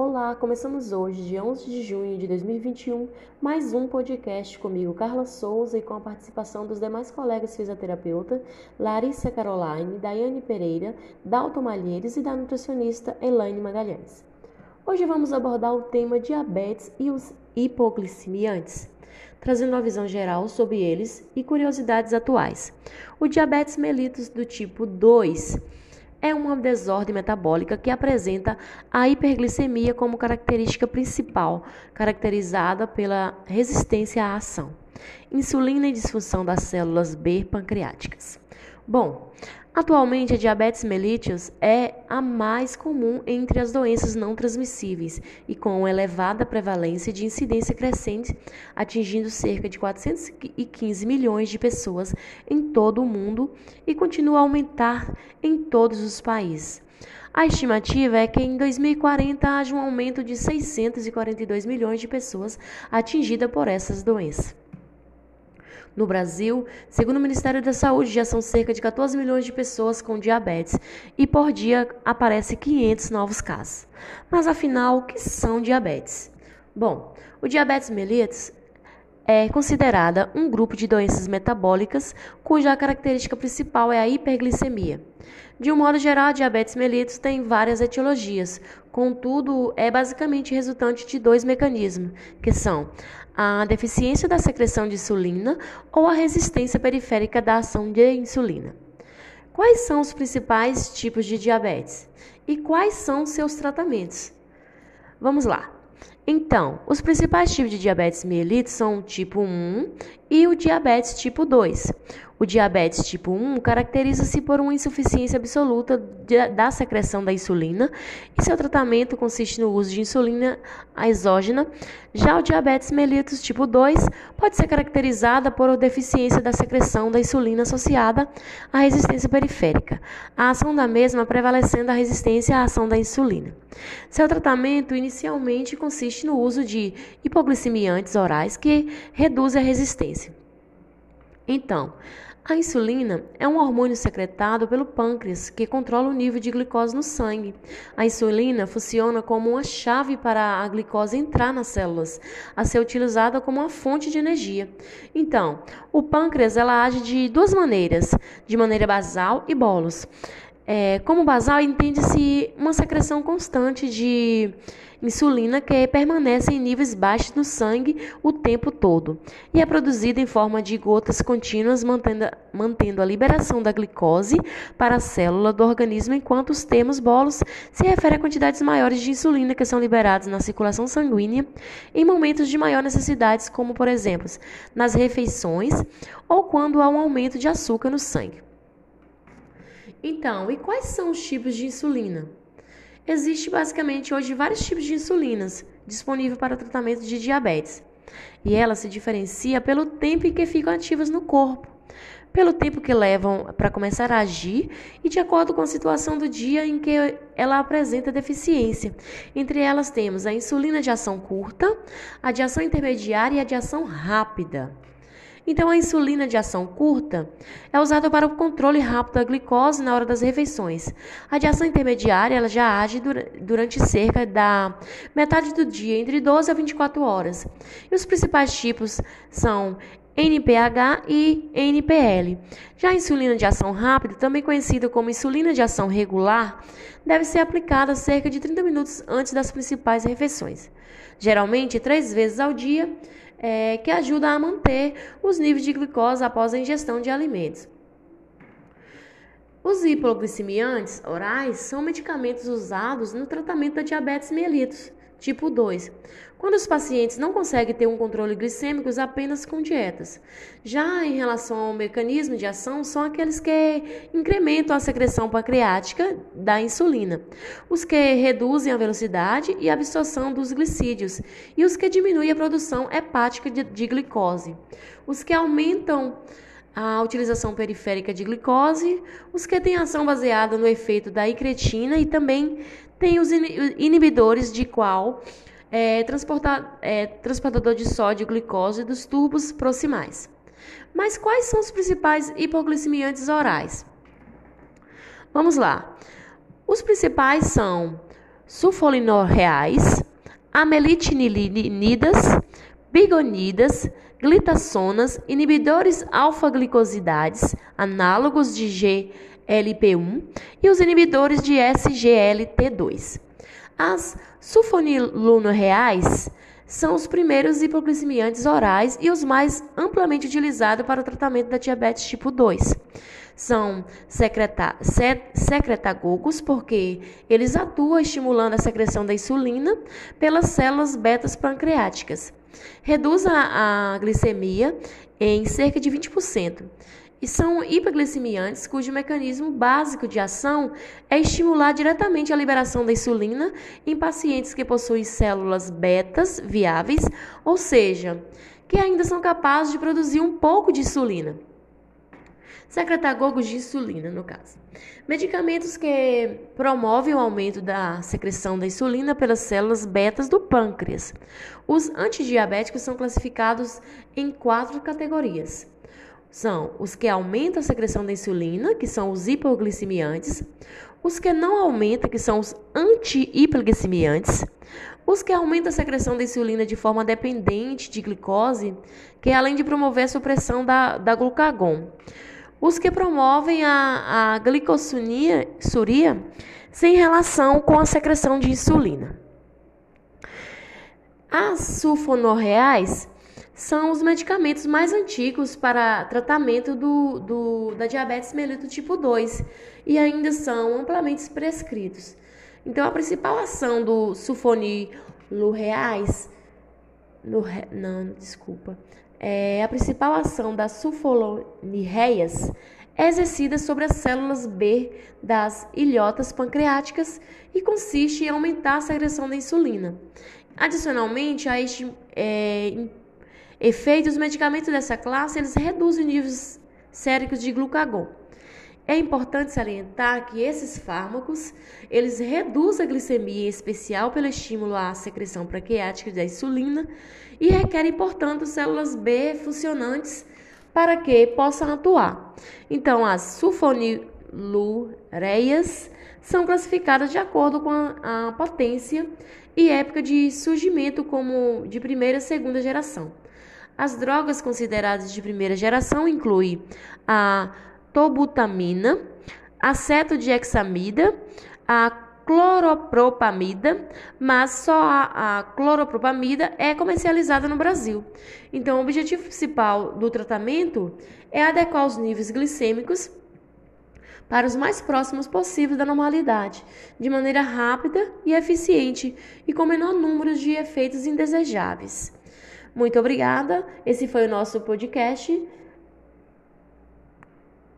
Olá, começamos hoje, dia 11 de junho de 2021, mais um podcast comigo, Carla Souza, e com a participação dos demais colegas fisioterapeuta, Larissa Caroline, Daiane Pereira, Dalton Malheires e da nutricionista Elaine Magalhães. Hoje vamos abordar o tema diabetes e os hipoglicemiantes, trazendo uma visão geral sobre eles e curiosidades atuais. O diabetes mellitus do tipo 2 é uma desordem metabólica que apresenta a hiperglicemia como característica principal, caracterizada pela resistência à ação, insulina e disfunção das células B pancreáticas. Bom, Atualmente, a diabetes mellitus é a mais comum entre as doenças não transmissíveis e com elevada prevalência de incidência crescente, atingindo cerca de 415 milhões de pessoas em todo o mundo e continua a aumentar em todos os países. A estimativa é que em 2040 haja um aumento de 642 milhões de pessoas atingidas por essas doenças. No Brasil, segundo o Ministério da Saúde, já são cerca de 14 milhões de pessoas com diabetes e por dia aparecem 500 novos casos. Mas afinal, o que são diabetes? Bom, o diabetes mellitus é considerada um grupo de doenças metabólicas cuja característica principal é a hiperglicemia. De um modo geral, a diabetes mellitus tem várias etiologias, contudo, é basicamente resultante de dois mecanismos, que são a deficiência da secreção de insulina ou a resistência periférica da ação de insulina. Quais são os principais tipos de diabetes e quais são seus tratamentos? Vamos lá. Então, os principais tipos de diabetes mellitus são o tipo 1 e o diabetes tipo 2. O diabetes tipo 1 caracteriza-se por uma insuficiência absoluta da secreção da insulina e seu tratamento consiste no uso de insulina exógena. Já o diabetes mellitus tipo 2 pode ser caracterizada por deficiência da secreção da insulina associada à resistência periférica, a ação da mesma prevalecendo a resistência à ação da insulina. Seu tratamento inicialmente consiste no uso de hipoglicemiantes orais que reduzem a resistência. Então, a insulina é um hormônio secretado pelo pâncreas que controla o nível de glicose no sangue. A insulina funciona como uma chave para a glicose entrar nas células, a ser utilizada como uma fonte de energia. Então, o pâncreas ela age de duas maneiras, de maneira basal e bolos. É, como basal, entende-se uma secreção constante de insulina que permanece em níveis baixos no sangue o tempo todo e é produzida em forma de gotas contínuas, mantendo, mantendo a liberação da glicose para a célula do organismo, enquanto os termos bolos se referem a quantidades maiores de insulina que são liberadas na circulação sanguínea em momentos de maior necessidade, como por exemplo nas refeições ou quando há um aumento de açúcar no sangue. Então, e quais são os tipos de insulina? Existe basicamente hoje vários tipos de insulinas disponíveis para o tratamento de diabetes. E ela se diferencia pelo tempo em que ficam ativas no corpo, pelo tempo que levam para começar a agir e de acordo com a situação do dia em que ela apresenta deficiência. Entre elas temos a insulina de ação curta, a de ação intermediária e a de ação rápida. Então, a insulina de ação curta é usada para o controle rápido da glicose na hora das refeições. A de ação intermediária ela já age durante cerca da metade do dia, entre 12 a 24 horas. E os principais tipos são NPH e NPL. Já a insulina de ação rápida, também conhecida como insulina de ação regular, deve ser aplicada cerca de 30 minutos antes das principais refeições, geralmente três vezes ao dia é, que ajuda a manter os níveis de glicose após a ingestão de alimentos. Os hipoglicemiantes orais são medicamentos usados no tratamento da diabetes mellitus tipo 2, quando os pacientes não conseguem ter um controle glicêmico apenas com dietas. Já em relação ao mecanismo de ação, são aqueles que incrementam a secreção pancreática da insulina, os que reduzem a velocidade e a absorção dos glicídios. E os que diminuem a produção hepática de, de glicose, os que aumentam a utilização periférica de glicose, os que têm ação baseada no efeito da incretina e também tem os inibidores de qual é, é, transportador de sódio e glicose dos tubos proximais. Mas quais são os principais hipoglicemiantes orais? Vamos lá. Os principais são sulfonilureais, amelitinilinidas, bigonidas, glitaçonas, inibidores alfa-glicosidades, análogos de GLP-1 e os inibidores de SGLT2. As sulfonilureais são os primeiros hipoglicemiantes orais e os mais amplamente utilizados para o tratamento da diabetes tipo 2. São secreta secretagogos porque eles atuam estimulando a secreção da insulina pelas células betas pancreáticas. Reduz a, a glicemia em cerca de 20% e são hipoglicemiantes cujo mecanismo básico de ação é estimular diretamente a liberação da insulina em pacientes que possuem células betas viáveis, ou seja, que ainda são capazes de produzir um pouco de insulina. Secretagogos de insulina, no caso. Medicamentos que promovem o aumento da secreção da insulina pelas células betas do pâncreas. Os antidiabéticos são classificados em quatro categorias são os que aumentam a secreção da insulina, que são os hipoglicemiantes, os que não aumentam, que são os anti-hipoglicemiantes, os que aumentam a secreção da insulina de forma dependente de glicose, que além de promover a supressão da, da glucagon. Os que promovem a, a glicossuria sem relação com a secreção de insulina. As sulfonorreais são os medicamentos mais antigos para tratamento do, do, da diabetes mellitus tipo 2 e ainda são amplamente prescritos. Então, a principal ação do sulfonilureais, não, desculpa, é, a principal ação das sulfonirreias é exercida sobre as células B das ilhotas pancreáticas e consiste em aumentar a secreção da insulina. Adicionalmente, a este é, efeitos, os medicamentos dessa classe eles reduzem níveis séricos de glucagon. É importante salientar que esses fármacos eles reduzem a glicemia, em especial pelo estímulo à secreção pancreática da insulina e requerem, portanto, células B funcionantes para que possam atuar. Então, as sulfonilureias são classificadas de acordo com a, a potência e época de surgimento como de primeira e segunda geração. As drogas consideradas de primeira geração incluem a tobutamina, aceto de hexamida, a cloropropamida, mas só a, a cloropropamida é comercializada no Brasil. Então, o objetivo principal do tratamento é adequar os níveis glicêmicos para os mais próximos possíveis da normalidade, de maneira rápida e eficiente e com menor número de efeitos indesejáveis. Muito obrigada. Esse foi o nosso podcast.